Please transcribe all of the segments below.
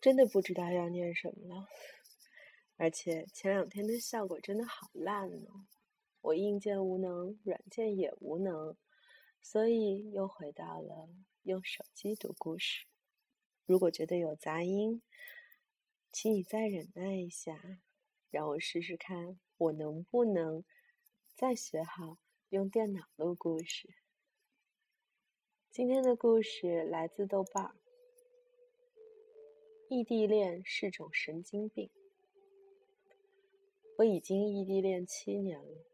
真的不知道要念什么了。而且前两天的效果真的好烂哦，我硬件无能，软件也无能，所以又回到了用手机读故事。如果觉得有杂音，请你再忍耐一下，让我试试看我能不能再学好用电脑录故事。今天的故事来自豆瓣儿异地恋是种神经病。我已经异地恋七年了，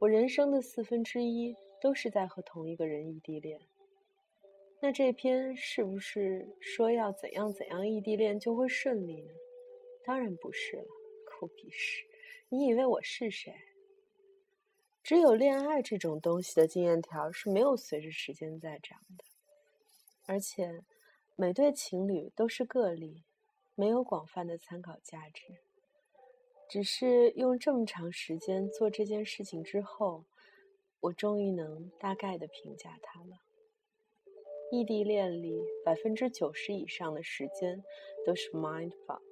我人生的四分之一都是在和同一个人异地恋。那这篇是不是说要怎样怎样异地恋就会顺利呢？当然不是了，狗屁事！你以为我是谁？只有恋爱这种东西的经验条是没有随着时间在长的，而且每对情侣都是个例，没有广泛的参考价值。只是用这么长时间做这件事情之后，我终于能大概的评价他了。异地恋里百分之九十以上的时间都是 mind fuck，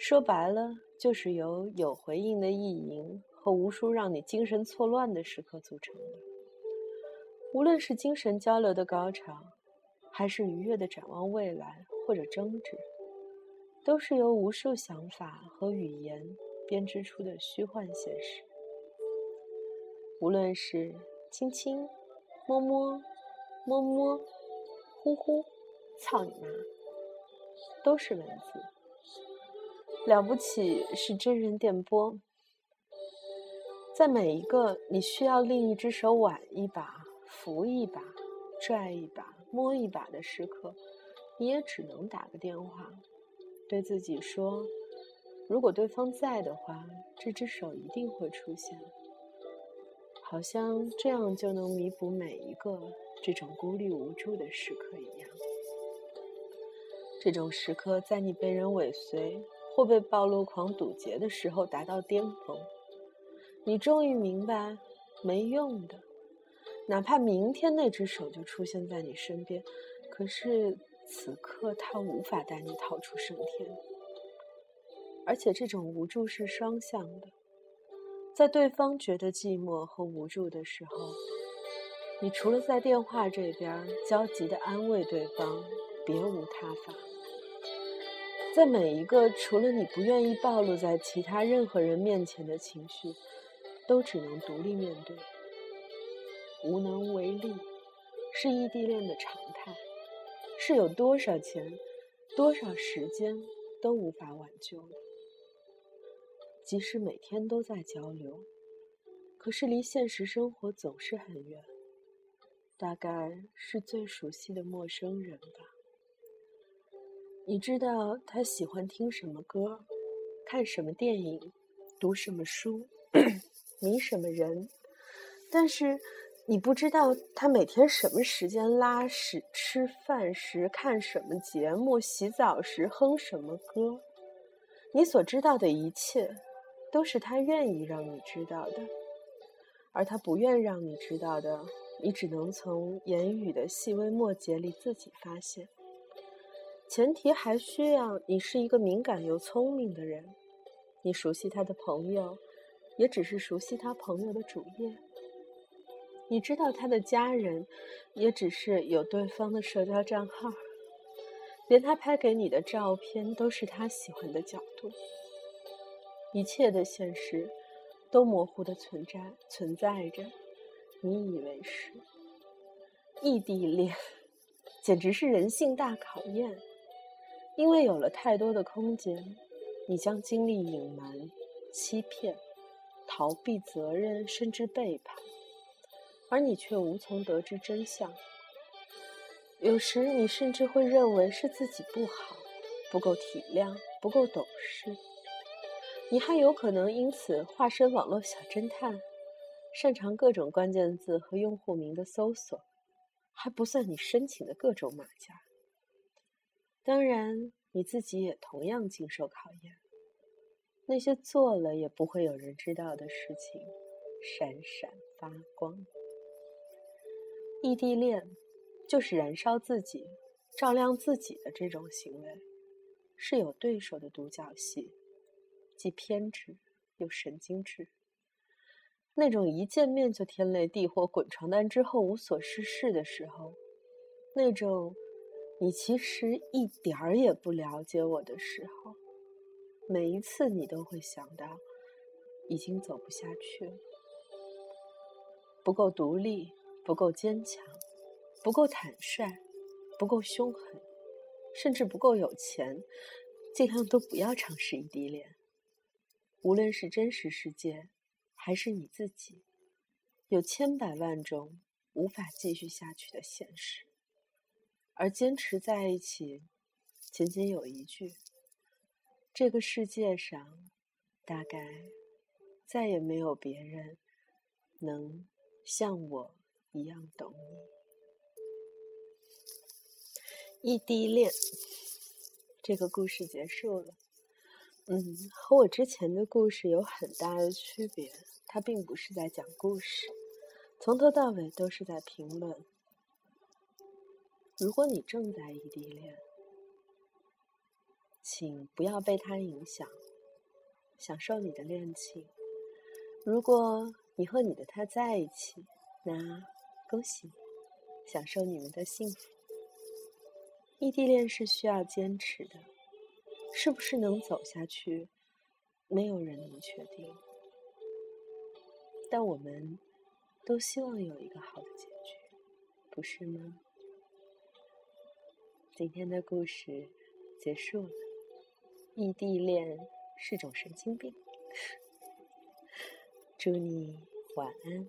说白了就是由有回应的意淫和无数让你精神错乱的时刻组成的。无论是精神交流的高潮，还是愉悦的展望未来或者争执，都是由无数想法和语言编织出的虚幻现实。无论是亲亲、摸摸。摸摸，呼呼，操你妈！都是文字。了不起是真人电波，在每一个你需要另一只手挽一把、扶一把、拽一把、摸一把的时刻，你也只能打个电话，对自己说：如果对方在的话，这只手一定会出现。好像这样就能弥补每一个。这种孤立无助的时刻一样，这种时刻在你被人尾随或被暴露狂堵截的时候达到巅峰。你终于明白，没用的，哪怕明天那只手就出现在你身边，可是此刻它无法带你逃出升天。而且这种无助是双向的，在对方觉得寂寞和无助的时候。你除了在电话这边焦急地安慰对方，别无他法。在每一个除了你不愿意暴露在其他任何人面前的情绪，都只能独立面对。无能为力，是异地恋的常态，是有多少钱、多少时间都无法挽救的。即使每天都在交流，可是离现实生活总是很远。大概是最熟悉的陌生人吧。你知道他喜欢听什么歌，看什么电影，读什么书，迷什么人，但是你不知道他每天什么时间拉屎、吃饭时看什么节目、洗澡时哼什么歌。你所知道的一切，都是他愿意让你知道的，而他不愿让你知道的。你只能从言语的细微末节里自己发现，前提还需要你是一个敏感又聪明的人。你熟悉他的朋友，也只是熟悉他朋友的主页。你知道他的家人，也只是有对方的社交账号。连他拍给你的照片都是他喜欢的角度。一切的现实，都模糊的存在存在着。你以为是异地恋，简直是人性大考验。因为有了太多的空间，你将经历隐瞒、欺骗、逃避责任，甚至背叛，而你却无从得知真相。有时，你甚至会认为是自己不好，不够体谅，不够懂事。你还有可能因此化身网络小侦探。擅长各种关键字和用户名的搜索，还不算你申请的各种马甲。当然，你自己也同样经受考验。那些做了也不会有人知道的事情，闪闪发光。异地恋，就是燃烧自己、照亮自己的这种行为。是有对手的独角戏，既偏执又神经质。那种一见面就天雷地火、滚床单之后无所事事的时候，那种你其实一点儿也不了解我的时候，每一次你都会想到，已经走不下去了，不够独立，不够坚强，不够坦率，不够凶狠，甚至不够有钱，尽量都不要尝试异地恋。无论是真实世界。还是你自己，有千百万种无法继续下去的现实，而坚持在一起，仅仅有一句：这个世界上，大概再也没有别人能像我一样懂你。异地恋，这个故事结束了。嗯，和我之前的故事有很大的区别。它并不是在讲故事，从头到尾都是在评论。如果你正在异地恋，请不要被它影响，享受你的恋情。如果你和你的他在一起，那恭喜，享受你们的幸福。异地恋是需要坚持的。是不是能走下去？没有人能确定，但我们都希望有一个好的结局，不是吗？今天的故事结束了。异地恋是种神经病。祝你晚安。